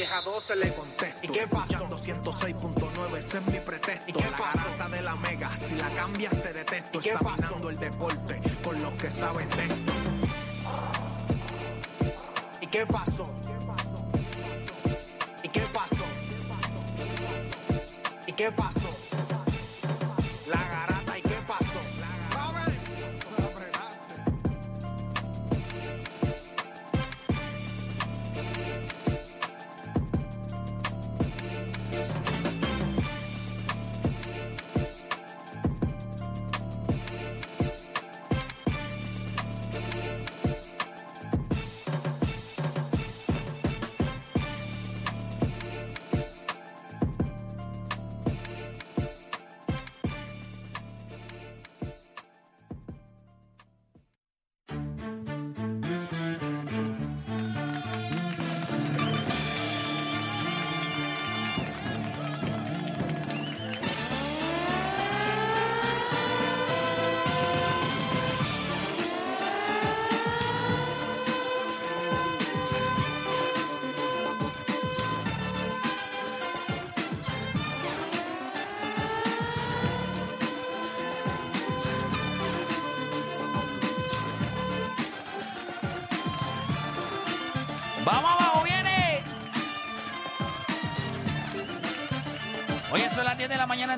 10 a 12 le contesto, ¿y qué pasó? 106.9, ese es mi pretexto, ¿y qué la de la mega, si la cambias te detesto, ¿Y qué examinando el deporte con los que saben de esto. ¿Y qué pasó? ¿Y qué pasó? ¿Y qué pasó?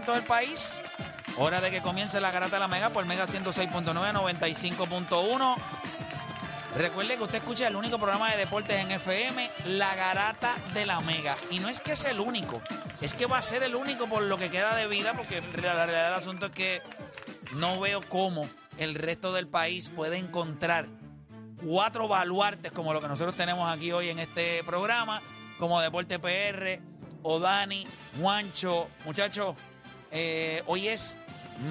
En todo el país. Hora de que comience la garata de la Mega por Mega 106.9, 95.1. Recuerde que usted escucha el único programa de deportes en FM, La Garata de la Mega. Y no es que es el único, es que va a ser el único por lo que queda de vida, porque la realidad del asunto es que no veo cómo el resto del país puede encontrar cuatro baluartes como lo que nosotros tenemos aquí hoy en este programa, como Deporte PR, Odani, Juancho. Muchachos, eh, hoy es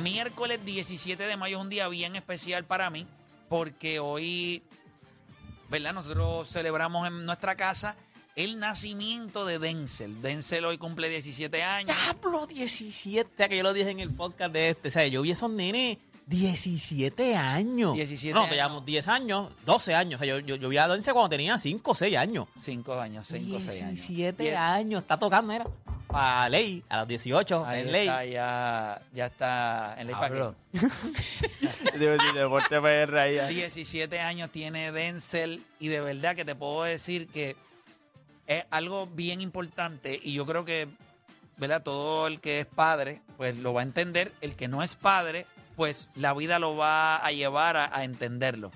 miércoles 17 de mayo, es un día bien especial para mí, porque hoy, ¿verdad? Nosotros celebramos en nuestra casa el nacimiento de Denzel. Denzel hoy cumple 17 años. Diablo, 17, que yo lo dije en el podcast de este. O sea, yo vi a esos nenes 17 años. 17 no, te llevamos 10 años, 12 años. O sea, yo, yo, yo vi a Donce cuando tenía 5 o 6 años. Cinco años, cinco, seis años. 17 Diez- años. Está tocando, era. Para ley, a los 18, Ahí en ley. está, ya, ya está en ley. Digo, sí, Deporte PR ahí. ahí. 17 años tiene Denzel y de verdad que te puedo decir que es algo bien importante y yo creo que, ¿verdad? Todo el que es padre, pues lo va a entender. El que no es padre, pues la vida lo va a llevar a, a entenderlo.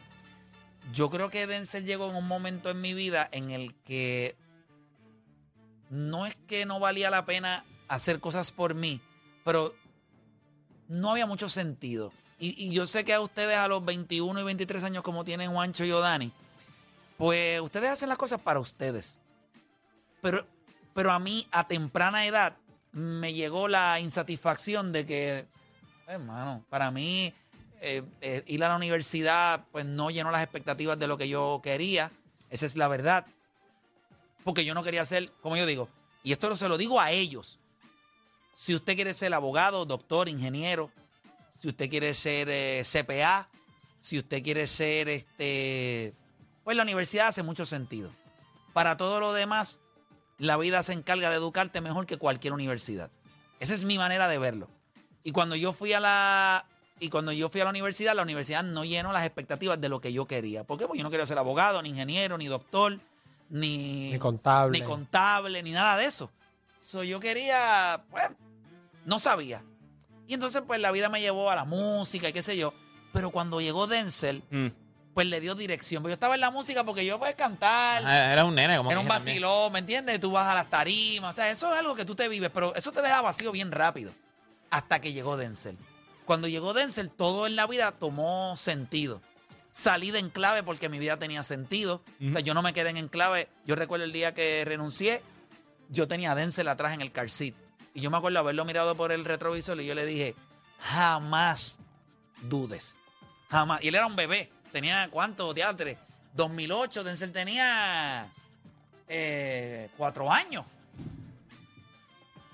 Yo creo que Denzel llegó en un momento en mi vida en el que no es que no valía la pena hacer cosas por mí, pero no había mucho sentido. Y, yo sé que a ustedes a los 21 y 23 años como tienen Juancho y Odani, pues ustedes hacen las cosas para ustedes. Pero, pero a mí a temprana edad me llegó la insatisfacción de que, hermano, para mí eh, eh, ir a la universidad pues no llenó las expectativas de lo que yo quería. Esa es la verdad. Porque yo no quería ser, como yo digo, y esto se lo digo a ellos. Si usted quiere ser abogado, doctor, ingeniero, si usted quiere ser eh, CPA, si usted quiere ser este, pues la universidad hace mucho sentido. Para todo lo demás, la vida se encarga de educarte mejor que cualquier universidad. Esa es mi manera de verlo. Y cuando yo fui a la y cuando yo fui a la universidad, la universidad no llenó las expectativas de lo que yo quería. ¿Por qué? Porque yo no quería ser abogado, ni ingeniero, ni doctor. Ni, Ni contable. ni contable, ni nada de eso. So, yo quería, pues, no sabía. Y entonces, pues, la vida me llevó a la música y qué sé yo. Pero cuando llegó Denzel, Mm. pues le dio dirección. Porque yo estaba en la música porque yo, pues, cantar. Ah, Era un nene, como Era un también. vacilón, ¿me entiendes? Tú vas a las tarimas, o sea, eso es algo que tú te vives, pero eso te deja vacío bien rápido. Hasta que llegó Denzel. Cuando llegó Denzel, todo en la vida tomó sentido. Salí de enclave porque mi vida tenía sentido. O sea, yo no me quedé en enclave. Yo recuerdo el día que renuncié, yo tenía a Denzel atrás en el car seat. Y yo me acuerdo haberlo mirado por el retrovisor y yo le dije, jamás dudes. Jamás. Y él era un bebé. Tenía, ¿cuánto? Teatre. 2008, Denzel tenía eh, cuatro años.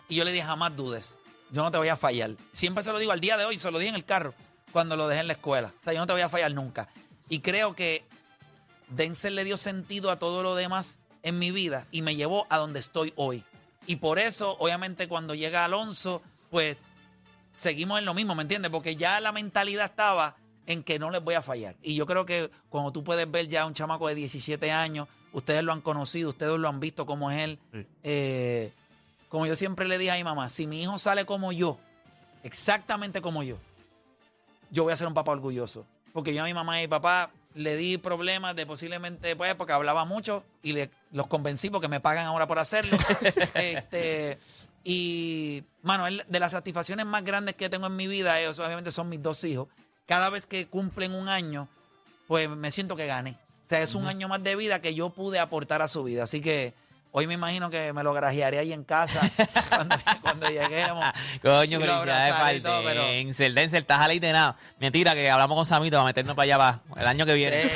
Y yo le dije, jamás dudes. Yo no te voy a fallar. Siempre se lo digo al día de hoy, se lo dije en el carro cuando lo dejé en la escuela. O sea, yo no te voy a fallar nunca. Y creo que Denzel le dio sentido a todo lo demás en mi vida y me llevó a donde estoy hoy. Y por eso, obviamente, cuando llega Alonso, pues seguimos en lo mismo, ¿me entiendes? Porque ya la mentalidad estaba en que no les voy a fallar. Y yo creo que cuando tú puedes ver ya a un chamaco de 17 años, ustedes lo han conocido, ustedes lo han visto como es él. Sí. Eh, como yo siempre le dije a mi mamá, si mi hijo sale como yo, exactamente como yo, yo voy a ser un papá orgulloso. Porque yo a mi mamá y papá le di problemas de posiblemente, pues, porque hablaba mucho y le, los convencí porque me pagan ahora por hacerlo. este, y, mano, de las satisfacciones más grandes que tengo en mi vida, ellos obviamente son mis dos hijos. Cada vez que cumplen un año, pues me siento que gané. O sea, es un año más de vida que yo pude aportar a su vida. Así que hoy me imagino que me lo grajearé ahí en casa cuando, cuando lleguemos. Coño, felicidades para todo, pero- Denzel. Denzel, estás aleitenado. Mentira, que hablamos con Samito para meternos para allá abajo. El año que viene.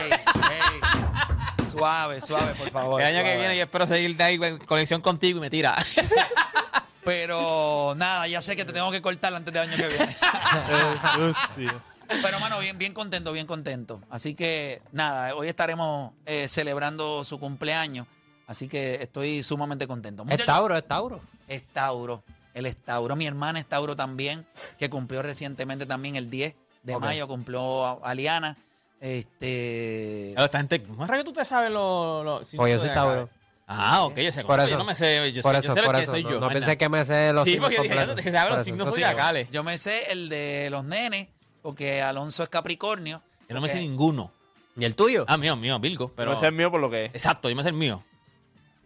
Suave, suave, por favor. el año que viene yo espero seguir de ahí en conexión contigo y me tira. Pero nada, ya sé que te tengo que cortar antes del año que viene. Pero, mano, bien, bien contento, bien contento. Así que, nada, hoy estaremos eh, celebrando su cumpleaños. Así que estoy sumamente contento. Es Muchachos, Tauro, es Tauro. es Tauro. Él es Tauro. Mi hermana es Tauro también, que cumplió recientemente también el 10 de mayo, cumplió Aliana. Este. Esta gente, ¿cómo es que tú te sabes lo, lo Oye, Pues yo soy? Tauro. Ah, ok, yo sé. Por Yo eso. no me sé. Yo, por sé, eso, yo sé por eso. soy no, yo. no pensé que me sé los Sí, signos porque dije, completos. que sabe Por los signos zodiacales. Yo me sé el de los nenes, porque Alonso es Capricornio. Yo no me sé ninguno. ¿Y el tuyo? Ah, mío, mío, Virgo. Pero... Pero ese es mío por lo que es. Exacto, yo me sé el mío.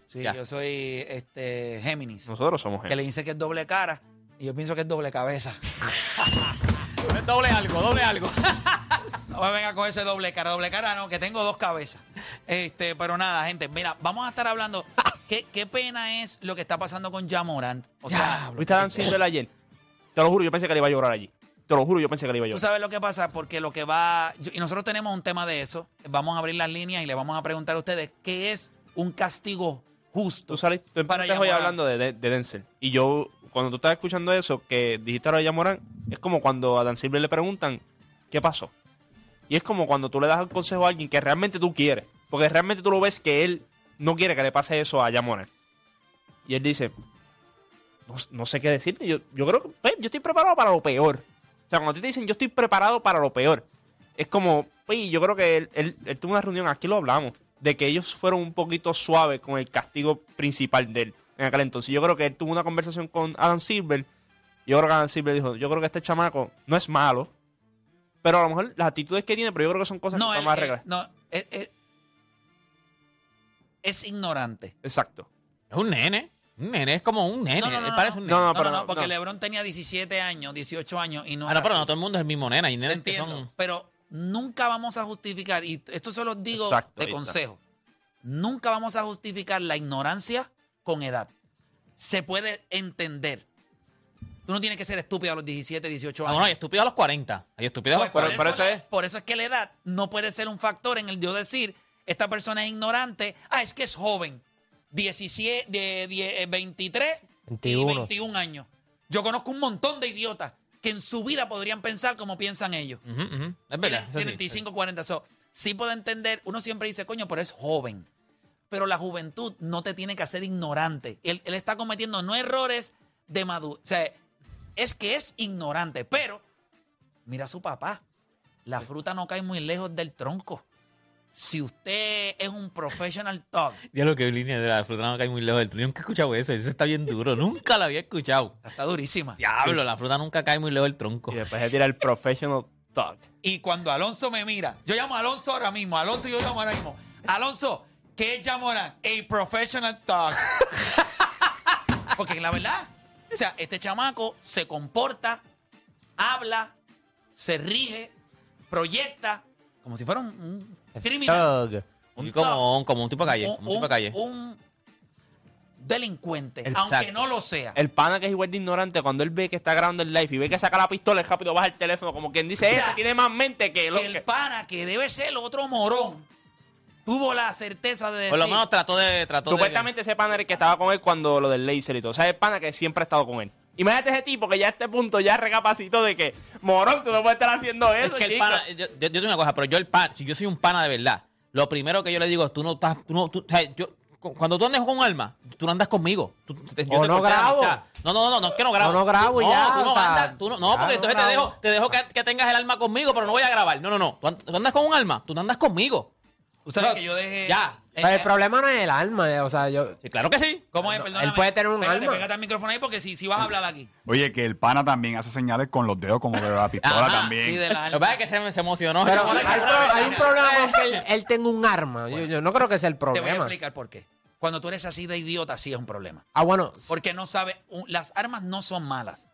Sí, Ya. yo soy este Géminis. Nosotros somos Que gente. le dice que es doble cara y yo pienso que es doble cabeza. Doble algo, doble algo. No me venga con ese doble cara, doble cara no, que tengo dos cabezas. Este, pero nada, gente, mira, vamos a estar hablando. ¿Qué, qué pena es lo que está pasando con Jamorant? O sea, ¿Viste a Dan Silver ayer? Te lo juro, yo pensé que le iba a llorar allí. Te lo juro, yo pensé que le iba a tú llorar. sabes lo que pasa, porque lo que va. yo- y nosotros tenemos un tema de eso. Vamos a abrir las líneas y le vamos a preguntar a ustedes qué es un castigo justo. Tú saliste, tú empezaste hoy hablando de, de, de Denzel. Y yo, cuando tú estabas escuchando eso, que dijiste ahora de Yamorán, es como cuando a Dan Silver le preguntan, ¿qué pasó? Y es como cuando tú le das el consejo a alguien que realmente tú quieres. Porque realmente tú lo ves que él no quiere que le pase eso a Yamorán. Y él dice, no, no sé qué decirte. Yo, yo creo que pues, yo estoy preparado para lo peor. O sea, cuando a ti te dicen, yo estoy preparado para lo peor, es como, pues, yo creo que él, él- él tuvo una reunión, aquí lo hablamos, de que ellos fueron un poquito suaves con el castigo principal de él en aquel entonces. Yo creo que él tuvo una conversación con Adam Silver. y Yo creo que Adam Silver dijo, yo creo que este chamaco no es malo, pero a lo mejor las actitudes que tiene, pero yo creo que son cosas no, que él- vamos a él- arreglar. no, él- él- es ignorante. Exacto. Es un nene. Un nene, es como un nene. No, no, no, Él parece un nene. no, No, pero no, no, porque no. LeBron tenía 17 años, 18 años y no. Ah, no, era pero así. no todo el mundo es el mismo nene. Hay Te nenes que entiendo, son... pero nunca vamos a justificar, y esto se los digo Exacto, de consejo, nunca vamos a justificar la ignorancia con edad. Se puede entender. Tú no tienes que ser estúpido a los 17, 18 Ah, años. bueno, hay estúpido a los 40. Hay estúpido a los Pues 40. por eso es. Por eso es que la edad no puede ser un factor en el yo decir, esta persona es ignorante, ah, es que es joven, 17, de, de- eh, 23 y 21. 21 años. Yo conozco un montón de idiotas que en su vida podrían pensar como piensan ellos. Ujú, ujú. Es Tiene verdad. eso sí. 35, 40. So, sí puedo entender, uno siempre dice, coño, pero es joven. Pero la juventud no te tiene que hacer ignorante. Él, él está cometiendo no errores de madurez. O sea, es que es ignorante. Pero, mira a su papá. La fruta no cae muy lejos del tronco. Si usted es un professional talk, Ya lo que línea de la fruta no cae muy lejos del tronco. Yo nunca he escuchado eso. Eso está bien duro. nunca lo había escuchado. está durísima. Diablo, la fruta nunca cae muy lejos del tronco. Y después se tira el professional talk. Y cuando Alonso me mira, yo llamo a Alonso ahora mismo, Alonso yo llamo ahora mismo. Alonso, ¿qué es Yamorán? A professional talk. Porque la verdad, o sea, este chamaco se comporta, habla, se rige, proyecta, como si fuera un, un criminal. Thug. Un Y como, un- como un tipo de calle. un, como un tipo de calle. un delincuente, Exacto. aunque no lo sea. El pana que es igual de ignorante, cuando él ve que está grabando el live y ve que saca la pistola, es rápido baja el teléfono, como quien dice, ese tiene más mente que lo que el que... pana, que debe ser otro morón, tuvo la certeza de decir... Por lo menos trató de. Trató Supuestamente ese pana era el que estaba con él cuando lo del laser y todo. O sea, el pana que siempre ha estado con él. Imagínate ese tipo que ya a este punto ya recapacitó de que, morón, tú no puedes estar haciendo eso, Es que el chico". pana. Yo, yo, yo tengo una cosa, pero yo el pan, si yo soy un pana de verdad, lo primero que yo le digo es: tú no estás. Tú no, tú- o sea, yo, cu- cuando tú andas con un alma, tú no andas conmigo. Tú, te- yo O te no grabo. No, no, no, no, es que no grabo. O no grabo y no, ya, Tú no andas, tú no, no porque no entonces te dejo, te dejo que, que tengas el alma conmigo, pero no voy a grabar. No, no, no. Tú andas con un alma, tú no andas conmigo. Tú sabes No, que yo dejé... ya. Pero el problema no es el alma, eh, o sea, yo... Sí, claro que sí. ¿Cómo es? Perdóname. él puede tener un Pégate, alma. Pégate al micrófono ahí porque si, si vas a hablar aquí. Oye, que el pana también hace señales con los dedos como que la pistola Ajá, también. Sí, de la que alma. se, se emocionó. Pero Yo- hay, pro- hay un problema con que él, él tenga un arma. Yo, yo no creo que sea el Te voy a problema. explicar por qué. Cuando tú eres así de idiota, sí es un problema. Ah, bueno, Porque no sabe, un- las armas no son malas.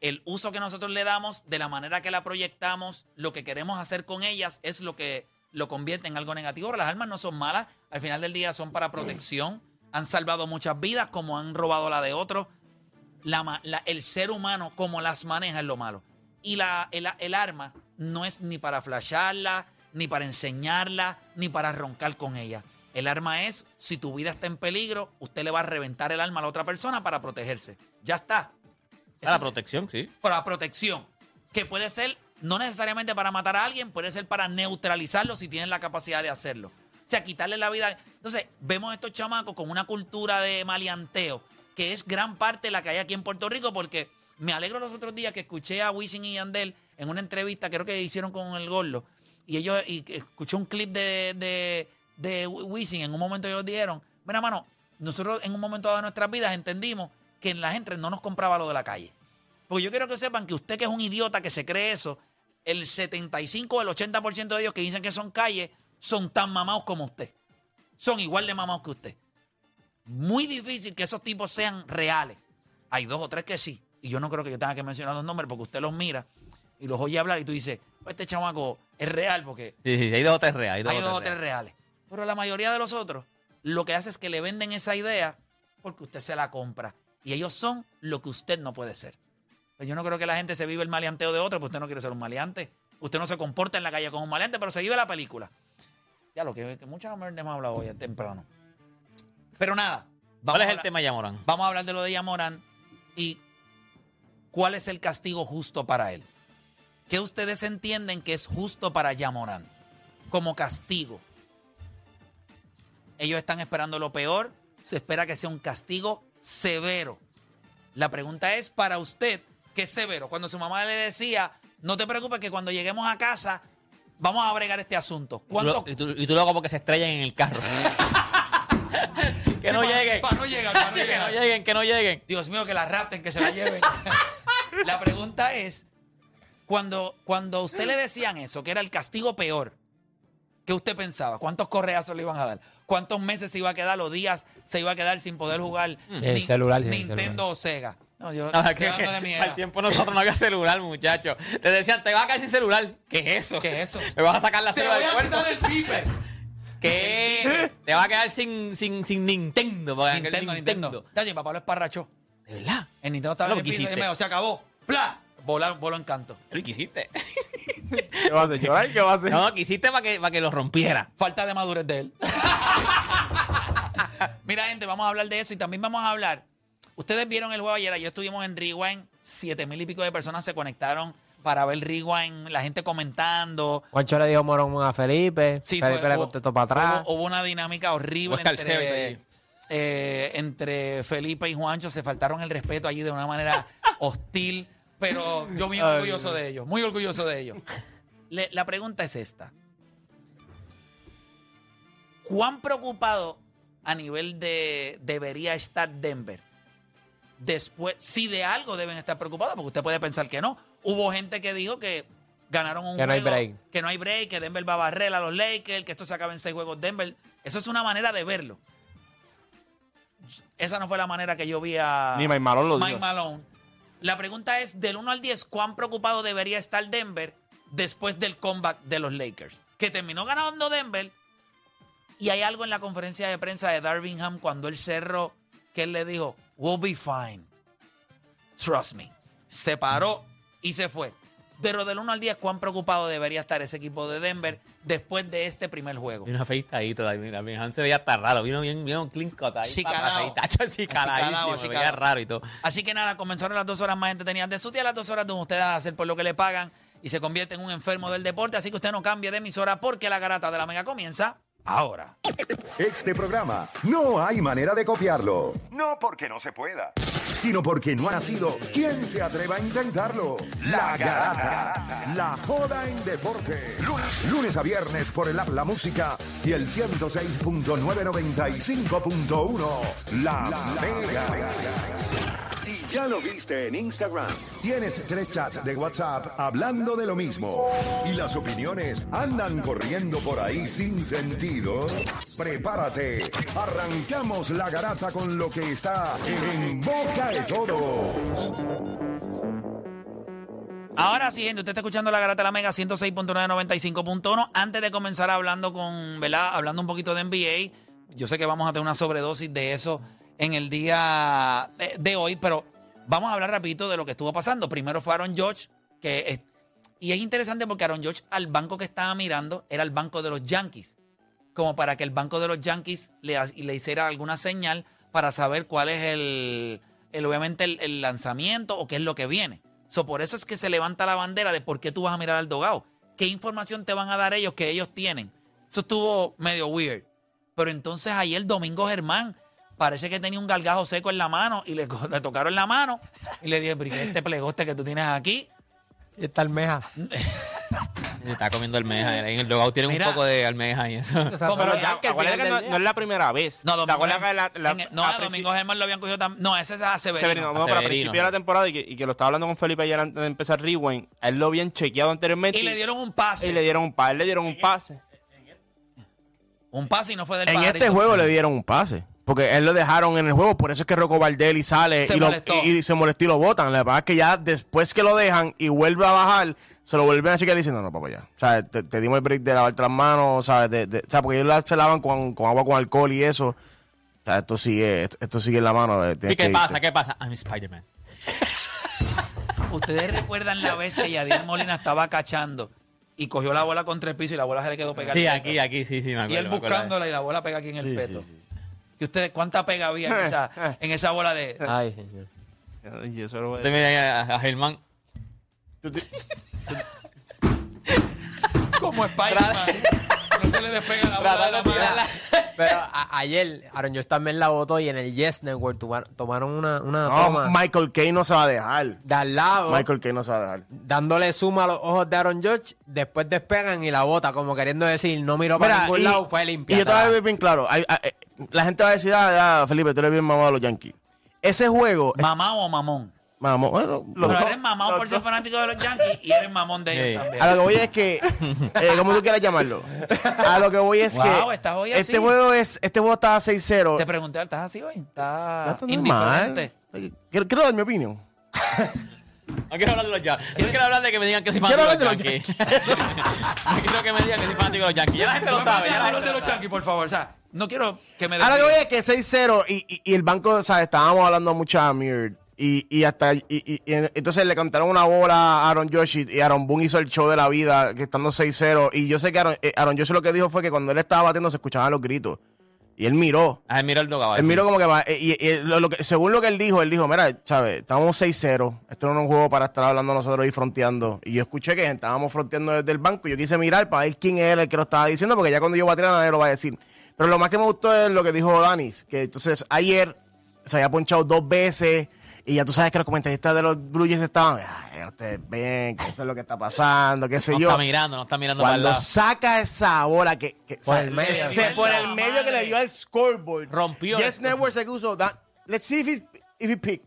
El uso que nosotros le damos, de la manera que la proyectamos, lo que queremos hacer con ellas es lo que lo convierte en algo negativo. Pero las armas no son malas. Al final del día son para protección. Han salvado muchas vidas, como han robado la de otros. La la- el ser humano, como las maneja, es lo malo. Y la, el, el arma no es ni para flasharla, ni para enseñarla, ni para roncar con ella. El arma es, si tu vida está en peligro, usted le va a reventar el arma a la otra persona para protegerse. Ya está. Para la Eso es- protección, sí. para protección. Que puede ser no necesariamente para matar a alguien, puede ser para neutralizarlo si tienen la capacidad de hacerlo. O sea, quitarle la vida. Entonces, vemos a estos chamacos con una cultura de maleanteo, que es gran parte la que hay aquí en Puerto Rico, porque me alegro los otros días que escuché a Wisin y Yandel en una entrevista, creo que hicieron con el Gordo, y ellos, y escuché un clip de, de, Wisin, en un momento ellos dijeron, mira, mano, nosotros en un momento de nuestras vidas entendimos que la gente no nos compraba lo de la calle. Porque yo quiero que sepan que usted que es un idiota que se cree eso, el 75 o el 80% de ellos que dicen que son calles son tan mamados como usted. Son igual de mamados que usted. Muy difícil que esos tipos sean reales. Hay dos o tres que sí. Y yo no creo que yo tenga que mencionar los nombres porque usted los mira y los oye hablar y tú dices, "Pues este chamaco es real porque Sí, sí, sí, hay dos o tres reales. Hay dos, hay o dos o tres tres reales. reales. Pero la mayoría de los otros lo que hace es que le venden esa idea porque usted se la compra. Y ellos son lo que usted no puede ser. Pues yo no creo que la gente se vive el maleanteo de otro, pues usted no quiere ser un maleante. Usted no se comporta en la calle como un maleante, pero se vive la película. Ya lo que, que muchas mierdas hemos hablado hoy temprano. Pero nada. ¿Cuál es el tema, Yamorán? Vamos a hablar de lo de Yamorán y cuál es el castigo justo para él. ¿Qué ustedes entienden que es justo para Yamorán como castigo? Ellos están esperando lo peor, se espera que sea un castigo severo. La pregunta es para usted, ¿qué es severo? Cuando su mamá le decía, no te preocupes que cuando lleguemos a casa vamos a bregar este asunto. ¿Cuánto? Y tú, y tú luego como que se estrellan en el carro. que no Sí, lleguen. pa' no llegar, pa' no Sí, que no lleguen, que no lleguen. Dios mío, que la rapten, que se la lleven. la pregunta es, cuando, cuando a usted le decían eso, que era el castigo peor, ¿qué usted pensaba? ¿Cuántos correazos le iban a dar? ¿Cuántos meses se iba a quedar, los días se iba a quedar sin poder jugar El Ni- celular, el Nintendo celular. o Sega? No, yo No, que, que, hablando de mi al tiempo nosotros no había celular, muchacho. Te decían, te vas a caer sin celular. ¿Qué es eso? ¿Qué es eso? Me vas a sacar la Te voy del a cuerpo. quitar el piper. ¿Qué? te vas a quedar sin, sin, sin Nintendo. Nintendo, Nintendo. Mi papá lo esparrachó. De verdad. El Nintendo estaba Lo en el piso y se acabó. ¡Pla! Voló, voló en canto. Lo quisiste. ¿Qué va a hacer? ¿Llorar? ¿Qué va a hacer? No, quisiste para que, para que lo rompiera. Falta de madurez de él. Mira, gente, vamos a hablar de eso y también vamos a hablar. Ustedes vieron el juego ayer, ayer estuvimos en Rewind, siete mil y pico de personas se conectaron para ver Rewind, la gente comentando. Juancho le dijo morón a Felipe. Sí, Felipe fue- le hubo- contestó para atrás. Hubo, hubo una dinámica horrible entre, eh, entre Felipe y Juancho. Se faltaron el respeto allí de una manera hostil, pero yo muy orgulloso de ellos, muy orgulloso de ellos. Le- la pregunta es esta. ¿Cuán preocupado a nivel de debería estar Denver? Después, si de algo deben estar preocupados, porque usted puede pensar que no. Hubo gente que dijo que ganaron un Que no hay juego, break. que no hay break, que Denver va a barrer a los Lakers, que esto se acaba en seis juegos Denver. Eso es una manera de verlo. Esa no fue la manera que yo vi a Ni Mike Malone lo Mike dijo. Malone. La pregunta es, del 1 al 10, ¿cuán preocupado debería estar Denver después del comeback de los Lakers? Que terminó ganando Denver y hay algo en la conferencia de prensa de Darvingham cuando él cerró que él le dijo, we'll be fine. Trust me. Se paró y se fue. Pero del 1 al 10, ¿cuán preocupado debería estar ese equipo de Denver después de este primer juego? Vino afeitadito también. también. Han se veía hasta raro. Vino bien, vino un clean cut ahí. Sí, calado. caladísimo, así se veía raro y todo. Así que nada, comenzaron las dos horas más entretenidas de su día, las dos horas donde usted va a hacer por lo que le pagan y se convierte en un enfermo del deporte. Así que usted no cambie de emisora porque la garata de la mega comienza ahora. Este programa no hay manera de copiarlo. No porque no se pueda, sino porque no ha nacido. ¿Quién se atreva a intentarlo? La Garata. La joda en deporte. Lunes, lunes a viernes por el app La Música y el 106.995.1. La, Mega. Si ya lo viste en Instagram, tienes tres chats de WhatsApp hablando de lo mismo y las opiniones andan corriendo por ahí sin sentido, prepárate. Arrancamos la garata con lo que está en boca de todos. Ahora sí, gente, usted está escuchando la garata de la mega 106.995.1. Antes de comenzar hablando con, ¿verdad? Hablando un poquito de NBA, yo sé que vamos a tener una sobredosis de eso en el día de, de hoy, pero vamos a hablar rapidito de lo que estuvo pasando. Primero fue Aaron George, que es- y es interesante porque Aaron George al banco que estaba mirando era el banco de los Yankees, como para que el banco de los Yankees le, le hiciera alguna señal para saber cuál es el, el, obviamente el, el lanzamiento o qué es lo que viene. So, por eso es que se levanta la bandera de por qué tú vas a mirar al dogado. ¿Qué información te van a dar ellos que ellos tienen? Eso estuvo medio weird. Pero entonces ayer Domingo Germán parece que tenía un gargajo seco en la mano y le, le tocaron la mano y le dije, "Pero, ¿y qué es este plegoste que tú tienes aquí? Y está almeja. Se está comiendo almeja. En el dogout tiene un poco de almeja y eso. O sea, Como Pero ya, que no, es la primera vez. No, ¿Te Domingo acuerdas que Germán, la, la- en el- no, a Domingo Germán lo habían cogido también. No, ese es a Severino. Severino, no, A pero Severino. principio de la temporada y que, y que lo estaba hablando con Felipe ayer antes de empezar Rewind, él lo habían chequeado anteriormente Y le dieron un pase. y le dieron un pase, le dieron un pase. Un pase y no fue del En pajarito. este juego le dieron un pase. Porque él lo dejaron en el juego, por eso es que Rocco Baldelli sale Se y, lo- y- y se molestó y lo botan. La verdad es que ya después que lo dejan y vuelve a bajar, se lo vuelven a chequear y dicen, no, no, papá, ya. O sea, te, te dimos el break de lavarte las manos, ¿sabes? De, de- o sea, porque ellos las se lavan con, con agua con alcohol y eso. O sea, esto sigue, esto, esto sigue en la mano. eh, ¿Y qué que pasa? irte. ¿Qué pasa? I'm Spider-Man. Ustedes recuerdan la vez que Yadier Molina estaba cachando y cogió la bola contra el piso y la bola se le quedó pegada. Sí, aquí, aquí, sí, sí, me acuerdo. Y él buscándola y la bola pega aquí en el peto. ¿Y ustedes cuánta pega había en esa, en esa bola de... Ay, señor. Y eso lo voy a Usted mira a, a Germán. Como Spider-Man. no se le despega la bola de la mano. Pero a- ayer Aaron George también la votó y en el Yes Network toma- tomaron una, una No, toma Michael Kay no se va a dejar. de al lado, Michael Kay no se va a dejar. dándole suma a los ojos de Aaron George, después despegan y la bota, como queriendo decir, no miró para Mira, ningún y, lado, fue y limpia. yo te voy a bien claro. hay- hay- eh, la gente va a decir, ah, ya, Felipe, tú eres bien mamado de los Yankees. Ese juego, ¿Mamá o mamón? Vamos, bueno, los dos. eres mamado por ser fanático de los Yankees y eres mamón de ellos Sí. también. A lo que voy es que, eh, como tú quieras llamarlo, a lo que voy es Wow, que estás hoy este juego es, este juego está 6-0. Te pregunté, ¿estás así hoy? ¿Estás indiferente? Quiero, quiero dar mi opinión. No quiero hablar de los Yankees. Yo no quiero hablar de que me digan que soy fanático de los Yankees. no quiero que me digan que soy fanático de los Yankees. Ya la gente lo sabe. Ya la Hablar de lo los. Yankees, por favor. O sea, no quiero que me A lo que voy es que 6-0 y, y, y el banco, o sea, estábamos hablando mucho a Mir. Y, y hasta y, y- entonces le cantaron una bola a Aaron Josh y, Aaron Boone hizo el show de la vida que estando 6-0 y yo sé que Aaron, eh, Aaron Josh lo que dijo fue que cuando él estaba batiendo se escuchaban los gritos y él miró Ah, mira el dogado. Él miró como que va. eh, Y, y lo- lo que- según lo que él dijo, él dijo: Mira, ¿sabes? Estamos 6-0. Esto no es un juego para estar hablando nosotros y fronteando. Y yo escuché que estábamos fronteando desde el banco. Y yo quise mirar para ver quién era el que lo estaba diciendo, porque ya cuando yo voy a tirar, nadie lo va a decir. Pero lo más que me gustó es lo que dijo Danis. Que entonces ayer se había ponchado dos veces. Y ya tú sabes que los comentaristas de los Blue Jays estaban, "Ay, ustedes ven que eso es lo que está pasando, qué sé No yo. está mirando, no está mirando el Cuando saca esa bola que, que- Por o sea, el medio. ese- por el medio que le dio al scoreboard. Rompió Yes el Network se puso, "That- let's see if he, if he picked.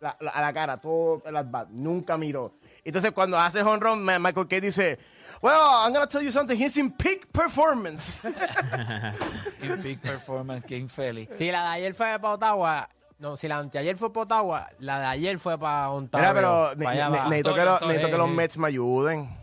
La- la- a la cara, todo el at-bat. Nunca miró. Entonces cuando hace home run, Michael Kay dice, well, I'm gonna tell you something, he's in peak performance. En big performance, qué infeliz. Si la de ayer fue para Ottawa, no, si la de anteayer fue para Ottawa, la de ayer fue para Ontario. Mira, pero ne- ne- necesito que, Antonio, lo- Antonio. necesito que los Mets me ayuden.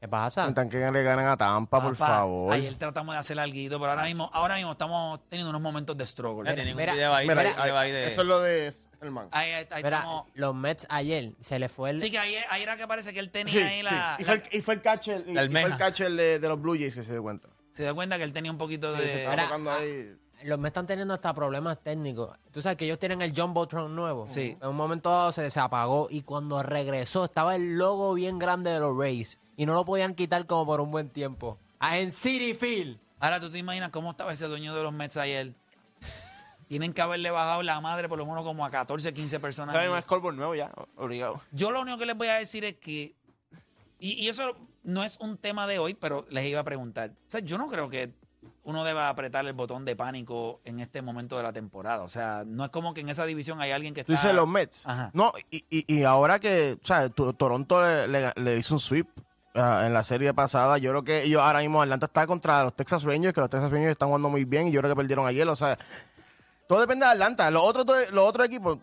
¿Qué pasa? Necesitan que le ganen a Tampa, por Papá, favor. Ayer tratamos de hacer algo, pero ahora mismo, ahora mismo estamos teniendo unos momentos de struggle. Ya tienen un Mira, video ahí, Mira, tienen un video ahí ahí- de... Eso es lo de Herman. Ahí, ahí- ahí Mira, estamos. los Mets ayer se le fue el... Sí, que ahí, ahí era que parece que él tenía Sí, ahí sí. la, Y, fue la- el, y fue el catcher, y- La y fue el almeja. catcher de, de los Blue Jays que se dio cuenta. Se da cuenta que él tenía un poquito Sí, se de. estaba tocando ahí. Los Mets están teniendo hasta problemas técnicos. Tú sabes que ellos tienen el Jumbotron nuevo. Sí. En un momento dado se, se apagó y cuando regresó estaba el logo bien grande de los Rays y no lo podían quitar como por un buen tiempo. Ah, en City Field. Ahora tú te imaginas cómo estaba ese dueño de los Mets ayer. Tienen que haberle bajado la madre por lo menos como a 14, 15 personas. Está bien, un scoreboard nuevo ya, obligado. Yo lo único que les voy a decir es que, y, y eso no es un tema de hoy, pero les iba a preguntar. O sea, yo no creo que uno deba apretar el botón de pánico en este momento de la temporada. O sea, no es como que en esa división hay alguien que Tú está... dices los Mets. Ajá. No, y, y, y ahora que, o sea, to- Toronto le, le- le hizo un sweep ah, en la serie pasada, yo creo que ellos ahora mismo Atlanta está contra los Texas Rangers, que los Texas Rangers están jugando muy bien y yo creo que perdieron ayer, o sea, todo depende de Atlanta. Los otros, los otros equipos,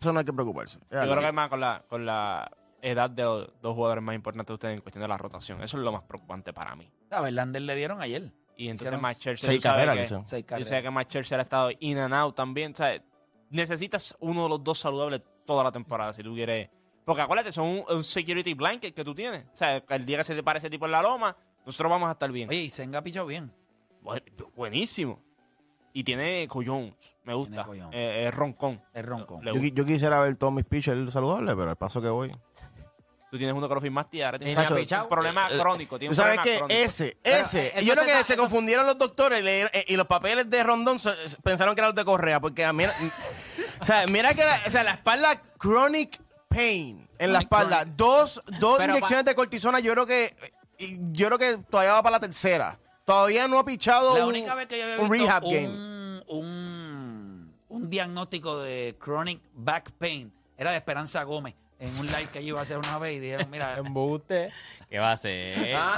eso no hay que preocuparse. Yo creo que más con la, con la edad de los dos jugadores más importantes de ustedes en cuestión de la rotación. Eso es lo más preocupante para mí. A Verlander le dieron ayer. Y entonces Max Scherzer, seis sabes carreras, que- Yo sé que Max Scherzer ha estado in and out también. O sea, necesitas uno de los dos saludables toda la temporada si tú quieres. Porque acuérdate, son un, un security blanket que tú tienes. O sea, el día que se te pare ese tipo en la loma, nosotros vamos a estar bien. Oye, y Senga pichó bien. Bu- Buenísimo. Y tiene collones. Me gusta. Tiene collón. Eh, es roncón. Es Yo, qui- yo quisiera ver todos mis pitchers saludables, pero al paso que voy. Tú tienes uno que lo firmaste y ahora tienes un problema crónico. Tienes Tú un sabes problema que crónico. ese, ese, eh, yo creo que se eso- confundieron los doctores le- eh, y los papeles de Rondón se- se- pensaron que eran los de Correa, porque a mí, o sea, mira que la, o sea, la espalda chronic pain en la espalda, chronic. dos, dos Pero inyecciones de cortisona, yo creo que yo creo que todavía va para la tercera. Todavía no ha pichado La un, única vez que yo había un visto rehab un, game. un, un diagnóstico de chronic back pain era de Esperanza Gómez en un live que yo iba a hacer una vez y dijeron, mira, Embuste. ¿Qué va a hacer? ¿Qué va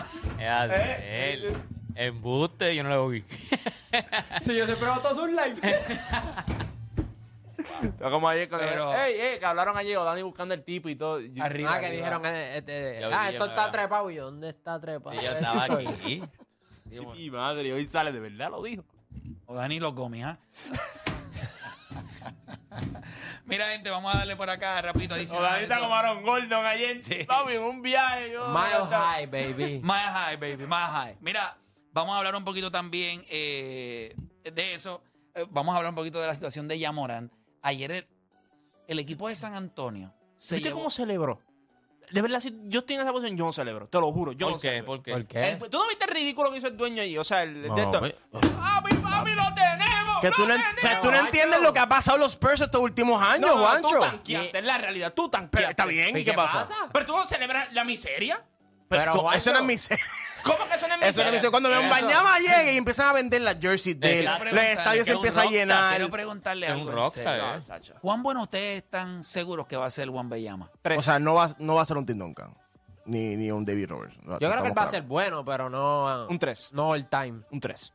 a hacer? Embuste, yo no lo vi. Si yo siempre veo todos sus live. Fue como ayer cuando Pero- ey, ey, que hablaron ayer, o Dani buscando el tipo y todo. Yo- Arriba. Ah, que dijeron, eh, este, Yo ah, yo esto está trepado. Y yo, ¿dónde está trepado? Y yo estaba aquí. Y madre, hoy sale, de verdad lo dijo. o Danilo Gómez, ¿ah? Mira, gente, vamos a darle por acá rapidito O adicional. Dani está como Aaron Gordon ayer. Sí. Papi, en un viaje. Yo, Mile high, baby. Más high, baby, más high. Mira, vamos a hablar un poquito también eh, de eso. Eh, vamos a hablar un poquito de la situación de Yamoran. Ayer el, el equipo de San Antonio se ¿Viste llevó... cómo celebró? De verdad, si yo estoy en esa posición, yo no celebro. Te lo juro. Yo ¿Por no qué? celebro. ¿Por qué? ¿Por qué? El- ¿Tú no viste el ridículo que hizo el dueño ahí? O sea, el, No, de esto. pues, ¡Papi, papi, lo tenemos! Que tú no, o sea, tú no entiendes lo que ha pasado los Spurs estos últimos años, No, no, Juancho. tú tanqueaste, es la realidad. Tú tanqueaste. Pero está bien, ¿y qué pasa? Pero tú no celebras la miseria. Pero, Co- eso no es Juancho, mi se- ¿Cómo que eso no es miseria? Eso no es mi se- Cuando Eso- Bañama llegue y empiezan a vender las jerseys de él, los estadios se empiezan a llenar. Quiero preguntarle algo. un rockstar, serio. eh. ¿Cuán bueno ustedes están seguros que va a ser Juan Bellama? O sea, no va, no va a ser un Tim Duncan. Ni, ni un David Roberts. Yo creo que él va a ser bueno, pero no. un 3. No all time. Un 3.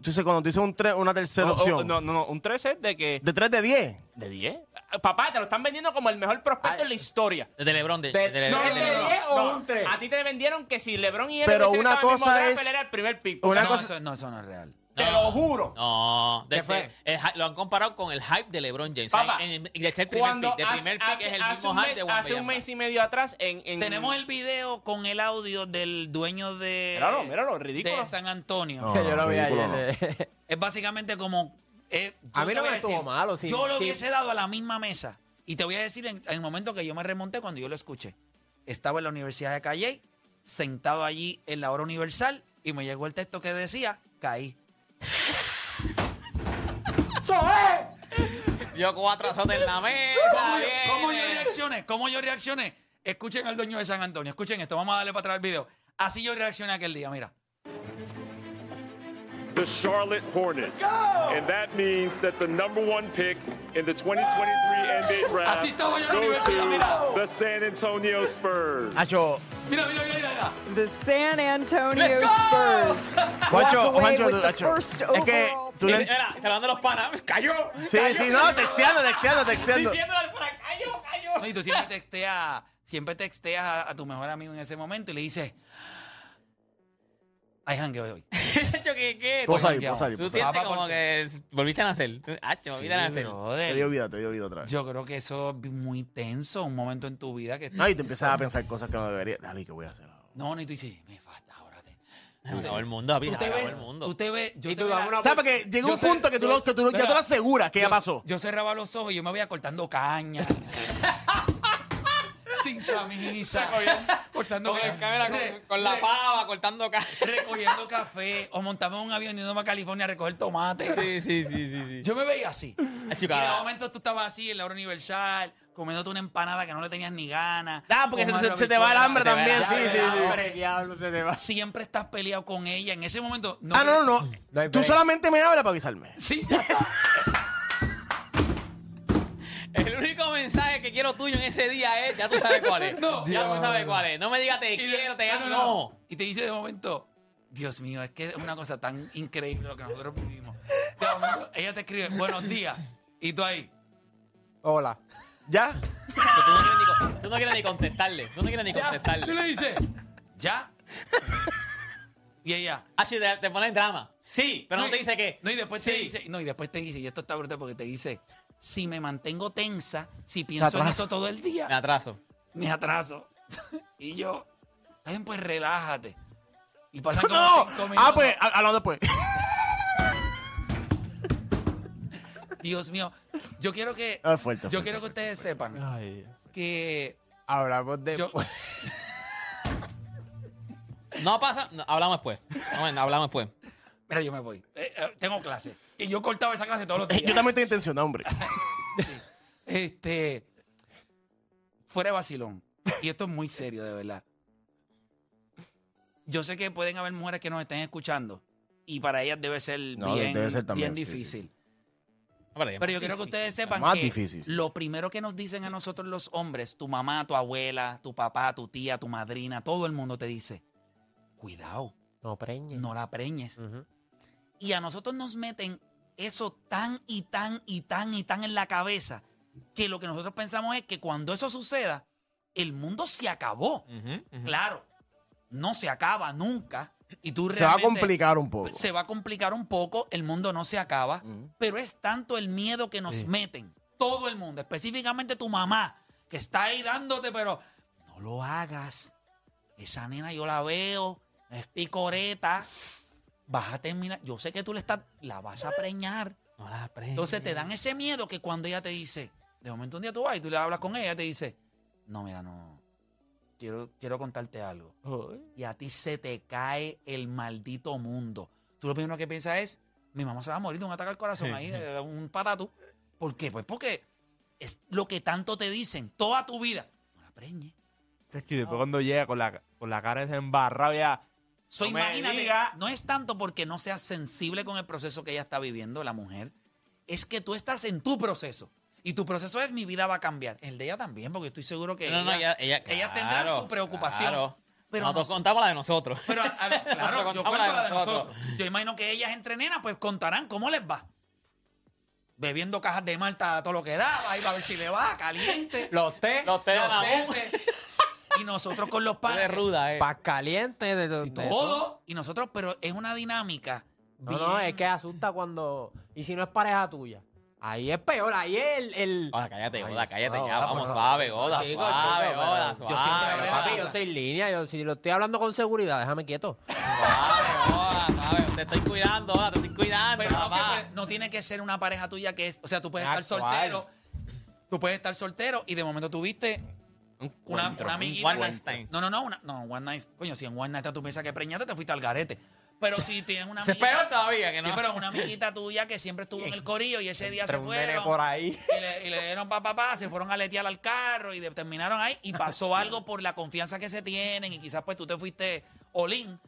Dices, cuando tú dices un tres, una tercera opción. No, no, no. Un 3 es de que. ¿De 3 de 10? ¿De 10? Papá, te lo están vendiendo como el mejor prospecto en la historia. De Lebron. De, De- de no, Lebron. de 10 o un 3. A ti te vendieron que si LeBron y él Pero una cosa es- era el primer pick. una no, cosa- eso, no, eso no es real. Te No. lo juro. No, de- ¿Qué fue? de- el hy- lo han comparado con el hype de LeBron James. Papá, en, en- de ser primer Cuando pick. De hace- primer pick hace- es el mismo hype mes- de Juan Hace un mes y medio atrás en... en Tenemos el video con el audio del dueño de, Míralo, míralo, ridículo. de San Antonio. No. yo lo vi ridículo ayer. eh. Es básicamente como... eh, A mí no me estuvo malo, sí, yo lo sí. hubiese dado a la misma mesa. Y te voy a decir en, en el momento que yo me remonté cuando yo lo escuché. Estaba en la Universidad de Calle, sentado allí en la hora universal, y me llegó el texto que decía, caí. Yo cuatro azotes en la mesa. ¿Cómo, yo- viene. cómo yo reaccioné? ¿Cómo yo reaccioné? Escuchen al dueño de San Antonio. Escuchen esto. Vamos a darle para atrás el video. Así yo reaccioné aquel día, mira. The Charlotte Hornets. And that means that the number one pick in the 2023 NBA draft Así estaba yo en la goes to the San Antonio Spurs. Hacho, Mira, mira, mira, mira. mira. The San Antonio Let's go! Spurs. Juancho, walk away Juancho, with the Hacho, first es que overall tú Dice, le... Mira, está hablando de los panas. Cayó. Sí, sí, no, texteando, texteando, texteando. Diciéndole al pana, cayó, cayó. No, y tú siempre texteas, siempre texteas a, a tu mejor amigo en ese momento y le dices, hay jangueo hoy. Ese hecho que, que Puedo salir, puedo salir. Tú puedo salir. sientes Papá, como porque- que volviste a nacer. Tú- Hacho, volviste a nacer. brother. Te dio vida, te dio vida otra vez. Yo creo que eso es muy tenso, un momento en tu vida que... No, y te empiezas a pensar cosas que no deberías. Dale, ¿qué voy a hacer ahora? No, ni tú dices, me falta ahora. Te... Se acabó el mundo, papi. Tú Se te acabó ves, el mundo. tú te ves, yo Y te tú veo la- una O sea, porque llega Yo un sé- punto que tú, lo- que tú lo- ya tú lo aseguras que ya yo- pasó. Yo cerraba los ojos y yo me veía cortando caña. camisa. cortando Con, el caña. cámara, con, Re- con la pava, cortando ca- recogiendo café o montamos un avión yendo a California a recoger tomate. Sí, sí, sí, sí, sí. Yo me veía así. Ah, Y de momento tú estabas así en la hora universal, comiéndote una empanada que no le tenías ni ganas. Ah, porque se, te va el hambre también, sí, sí, sí. Hombre, diablo, se te va. Siempre estás peleado con ella. En ese momento. Ah, no, no, no. No hay Tú solamente me hablas para avisarme. Sí, ya está. El único mensaje que quiero tuyo en ese día es, ya tú sabes cuál es. No. ya tú sabes cuál es. No me digas te quiero, te amo. no, No. no. Y te dice de momento, Dios mío, es que es una cosa tan increíble lo que nosotros vivimos. De momento, ella te escribe, buenos días. Y tú ahí, Hola. ¿Ya? Tú no, quieres ni, con- tú no quieres ni contestarle. Tú no quieres ni tú contestarle. le dices, ¿ya? Y ella, Ah, sí, te, te pone en drama. Sí, pero no, y- te dice que. No, y después sí. te dice, no, y después te dice, y esto está brutal porque te dice, si me mantengo tensa, si pienso en esto todo el día, Me atraso. me atraso. y yo, bien, pues relájate. Y pasan como No. cinco minutos. Ah, pues, ha- hablamos después. Dios mío, yo quiero que, Ah, fuerte, yo fuerte, quiero que ustedes sepan que Hablamos de. yo, No pasa. no, hablamos después. Bueno, hablamos después. Mira, yo me voy. Eh, eh, tengo clase. Y yo cortaba esa clase todos los Eh, días. Yo también estoy intencionado, hombre. Este, fuera de vacilón. Y esto es muy serio, de verdad. Yo sé que pueden haber mujeres que nos estén escuchando y para ellas debe ser, No, bien, debe ser también, bien sí, difícil. Hombre, Pero yo quiero que ustedes sepan Más que difícil. lo primero que nos dicen a nosotros los hombres, tu mamá, tu abuela, tu papá, tu tía, tu madrina, todo el mundo te dice, cuidado, No preñe. no la preñes. Ujú. Y a nosotros nos meten eso tan y tan y tan y tan en la cabeza que lo que nosotros pensamos es que cuando eso suceda, el mundo se acabó. Claro, no se acaba nunca. Y tú Se va a complicar un poco. Se va a complicar un poco, el mundo no se acaba, pero es tanto el miedo que nos meten, todo el mundo, específicamente tu mamá, que está ahí dándote, pero no lo hagas. Esa nena yo la veo, es picoreta, vas a terminar, yo sé que tú le estás, la vas a preñar. No la preñes. Entonces te dan ese miedo que cuando ella te dice, de momento un día tú vas y tú le hablas con ella, te dice, no, mira, no, quiero, quiero contarte algo. Y a ti se te cae el maldito mundo. Tú lo primero que piensas es, mi mamá se va a morir de un ataque al corazón ahí, de un patatú. ¿Por qué? Pues porque es lo que tanto te dicen toda tu vida. No la preñe. Es que después cuando llega con la, con la cara esa embarrada ya... So, No me imagínate, no es tanto porque no seas sensible con el proceso que ella está viviendo, la mujer, es que tú estás en tu proceso. Y tu proceso es mi vida va a cambiar. El de ella también, porque estoy seguro que No, no, ella, ella, ella, ella tendrá su preocupación. claro. Pero Nosotros nos- contamos la de nosotros. Pero, a- claro, Nosotros yo cuento la la de nosotros. nosotros. Yo imagino que ellas entre nenas, pues contarán cómo les va. Bebiendo cajas de malta a todo lo que da, ahí va a ver si le va, caliente. Los té. Los té los. Y nosotros con los de padres. ruda, eh. Paz caliente. De, de- Sí, de todo. Y nosotros, pero es una dinámica. No, no, bien- es que asusta cuando. Y si no es pareja tuya. Ahí es peor, ahí es el. el... Cállate, Goda, cállate Goda, ya. Goda, Vamos pero- suave, Goda, Chico, suave, chico, Goda, pero yo siempre hablé de papi, yo soy línea. Yo, si lo estoy hablando con seguridad, déjame quieto. Suave, Goda, suave. Te estoy cuidando, Goda, te estoy cuidando, Pero no, que, papá. no tiene que ser una pareja tuya que es. O sea, tú puedes Es estar actual. soltero. Tú puedes estar soltero y de momento tuviste una, una amiguita. one night stand. No, no, no, una, no, one night. Coño, si en one night tú piensas que preñaste, te fuiste al garete. Pero si tienes una Se es peor todavía, que no. Sí, pero una amiguita tuya que siempre estuvo en el corillo y ese día se Entre un nene fueron. por ahí. Y le, y le dieron pa, pa, pa, se fueron a letear al carro y de- terminaron ahí y pasó algo por la confianza que se tienen y quizás pues tú te fuiste olín,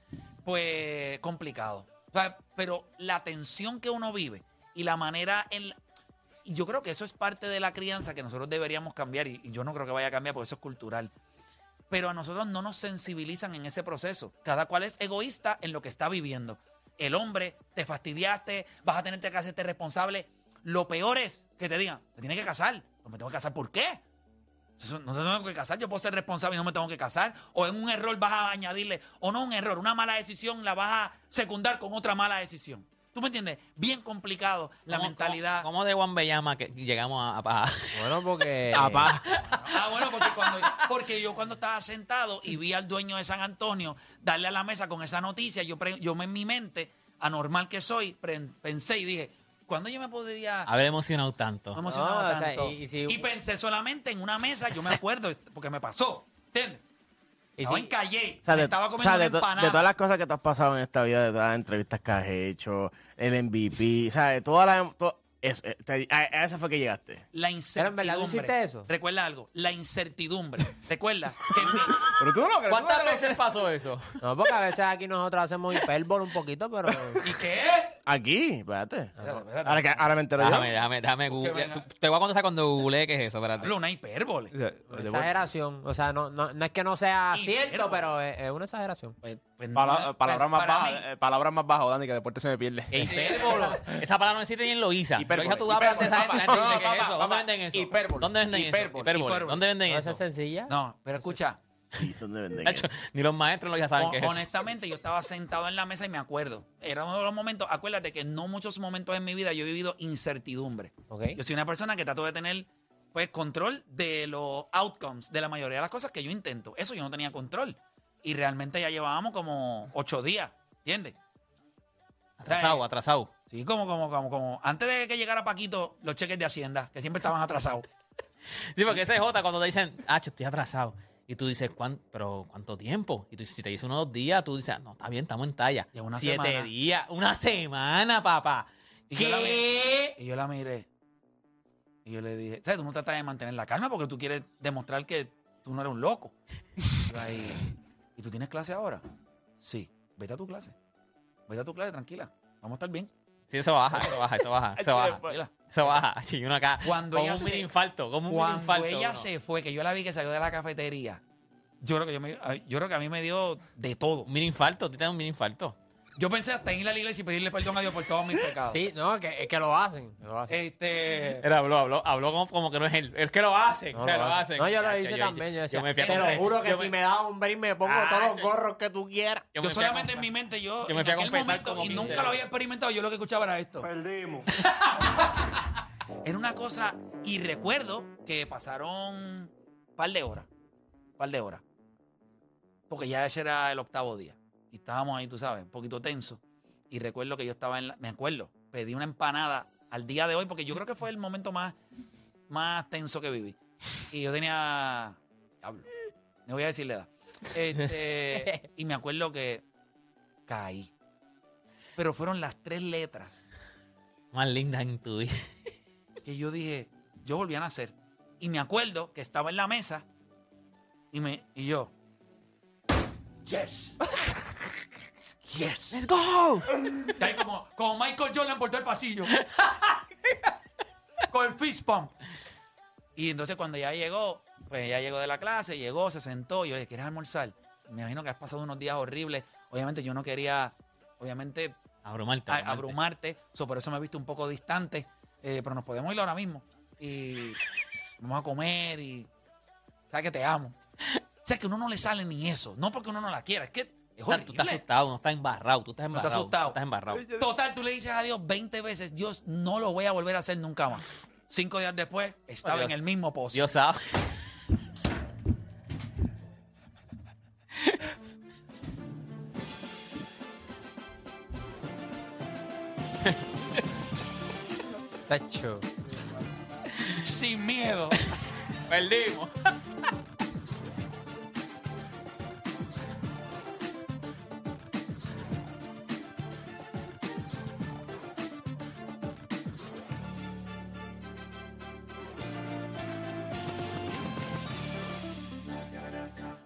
pues complicado. O sea, pero la tensión que uno vive y la manera en... y yo creo que eso es parte de la crianza que nosotros deberíamos cambiar y, yo no creo que vaya a cambiar porque eso es cultural. Pero a nosotros no nos sensibilizan en ese proceso. Cada cual es egoísta en lo que está viviendo. El hombre, te fastidiaste, vas a tener que hacerte responsable. Lo peor es que te digan, te tienes que casar. No me tengo que casar, ¿por qué? No te tengo que casar, yo puedo ser responsable y no me tengo que casar. O en un error vas a añadirle, o no un error, una mala decisión la vas a secundar con otra mala decisión. ¿Tú me entiendes? Bien complicado la ¿Cómo- mentalidad. ¿Cómo, cómo de Guambeyama que llegamos a, a- Bueno, porque. Ah, bueno, porque, cuando, porque yo cuando estaba sentado y vi al dueño de San Antonio darle a la mesa con esa noticia, yo, pre- yo me- en mi mente, anormal que soy, pre- pensé y dije, ¿cuándo yo me podría haber emocionado tanto? me emocionaba No, o sea, tanto? y- y si- pensé solamente en una mesa, yo me acuerdo, porque me pasó, ¿entiendes? Y si- en calle, O sea, de, estaba o comiendo sea, de to- de todas las cosas que te has pasado en esta vida, de todas las entrevistas que has hecho, el MVP, ¿sabes? Todas las... to- eso, eh, te- a, a esa fue que llegaste. La Pero incertidumbre. en verdad, ¿tú hiciste eso? Recuerda algo, la incertidumbre. Recuerda que mi- Pero tú no lo crees. ¿Cuántas veces pasó eso? No, porque a veces aquí nosotros hacemos hipérbole un poquito, pero. ¿Y qué? Aquí, espérate. Ahora, que, ahora me entero Déjame, yo. déjame, déjame venga. Tú- Te voy a contestar cuando googleé qué es eso, espérate. Hablo una hipérbole. Exageración. O sea, no, no, no es que no sea Hipérbole. cierto, pero es, es una exageración. Pues- pues no, pues palabras más para bajas, mí- eh, palabras más bajas, Dani, que deporte se me pierde. ¿Qué hipérbolo? Esa palabra no existe ni en Loiza. Hipérbole, Loiza, tú hablas de esa gente, la gente dice No, que es papá, eso. ¿Dónde venden eso? hipérbole, ¿Dónde venden eso? hipérbole. ¿Dónde venden eso? esa es sencilla. No, pero escucha. ¿dónde venden eso? Ni los maestros en Loiza saben qué es honestamente, yo estaba sentado en la mesa y me acuerdo. Era uno de los momentos. Acuérdate que no muchos momentos en mi vida yo he vivido incertidumbre. Yo soy una persona que trato de tener pues control de los outcomes de la mayoría de las cosas que yo intento. Eso yo no tenía control. Y realmente ya llevábamos como ocho días, ¿entiendes? Atrasado, atrasado. Sí, como, como, como, como. Antes de que llegara Paquito, los cheques de Hacienda, que siempre estaban atrasados. Sí, porque ese es J cuando te dicen, ah, yo estoy atrasado. Y tú dices, ¿cuán- pero ¿cuánto tiempo? Y tú dices, si te dice unos dos días, tú dices, "Ah, no, está bien, estamos en talla. Ya una Siete semana. días, una semana, papá. Y yo la ¿Qué? Y yo la miré. Y yo le dije, ¿sabes? Tú no tratas de mantener la calma porque tú quieres demostrar que tú no eres un loco. Yo ahí, ¿Y tú tienes clase ahora? Sí. Vete a tu clase. Vete a tu clase, tranquila. Vamos a estar bien. Sí, eso baja, eso baja, eso baja, eso baja. Eso baja. Acá, Cuando con ella un se- mini infarto, como un mini Cuando infarto. ella se fue, que yo la vi que salió de la cafetería, yo creo que, yo me- yo creo que a mí me dio de todo. Un mini infarto, tú tienes un mini infarto. Yo pensé hasta en ir a la iglesia y pedirle perdón a Dios por todos mis pecados. Sí, no, es que, es que lo hacen. Lo hacen. Este. Él habló, habló, habló como, como que no es él. Es que lo hacen, No, o sea, lo lo hacen. hacen. No, yo lo hice también. Yo, decía, me fui a te lo juro que yo si me- me da un break me pongo Ah, todos los yo- gorros que tú quieras. yo Yo me solamente en mi mente, yo, yo me en fui a confesar como y 15 nunca lo había experimentado, yo lo que escuchaba era esto. Perdimos. Era una cosa, y recuerdo que pasaron un par de horas, par de horas, porque ya ese era el octavo día, y estábamos ahí, tú sabes, un poquito tenso, y recuerdo que yo estaba en la, me acuerdo, pedí una empanada al día de hoy, porque yo creo que fue el momento más, más tenso que viví, y yo tenía, diablo, no voy a decirle edad, este, y me acuerdo que caí, pero fueron las tres letras Más linda en tu vida. que yo dije, yo volví a nacer. Y me acuerdo que estaba en la mesa y, me, y yo, yes. Yes. Let's go. Ahí como, como Michael Jordan por todo el pasillo. Con el fist pump. Y entonces cuando ya llegó, pues ya llegó de la clase, llegó, se sentó. Y yo le dije, ¿quieres almorzar? Me imagino que has pasado unos días horribles. Obviamente yo no quería, obviamente, Abrumarte. a- abrumarte. So, por eso me he visto un poco distante. Eh, pero nos podemos ir ahora mismo. Y vamos a comer y. ¿Sabes que te amo? O sea, que a uno no le sale ni eso. No porque uno no la quiera. Es que es O sea, tú estás asustado, no estás embarrado. Tú estás No embarrado. estás asustado. tú Estás embarrado. Total, tú le dices a Dios 20 veces, Dios, no lo voy a volver a hacer nunca más. Cinco días después, estaba Dios. en el mismo pozo. Dios sabe. Tacho. Sin miedo. Perdimos.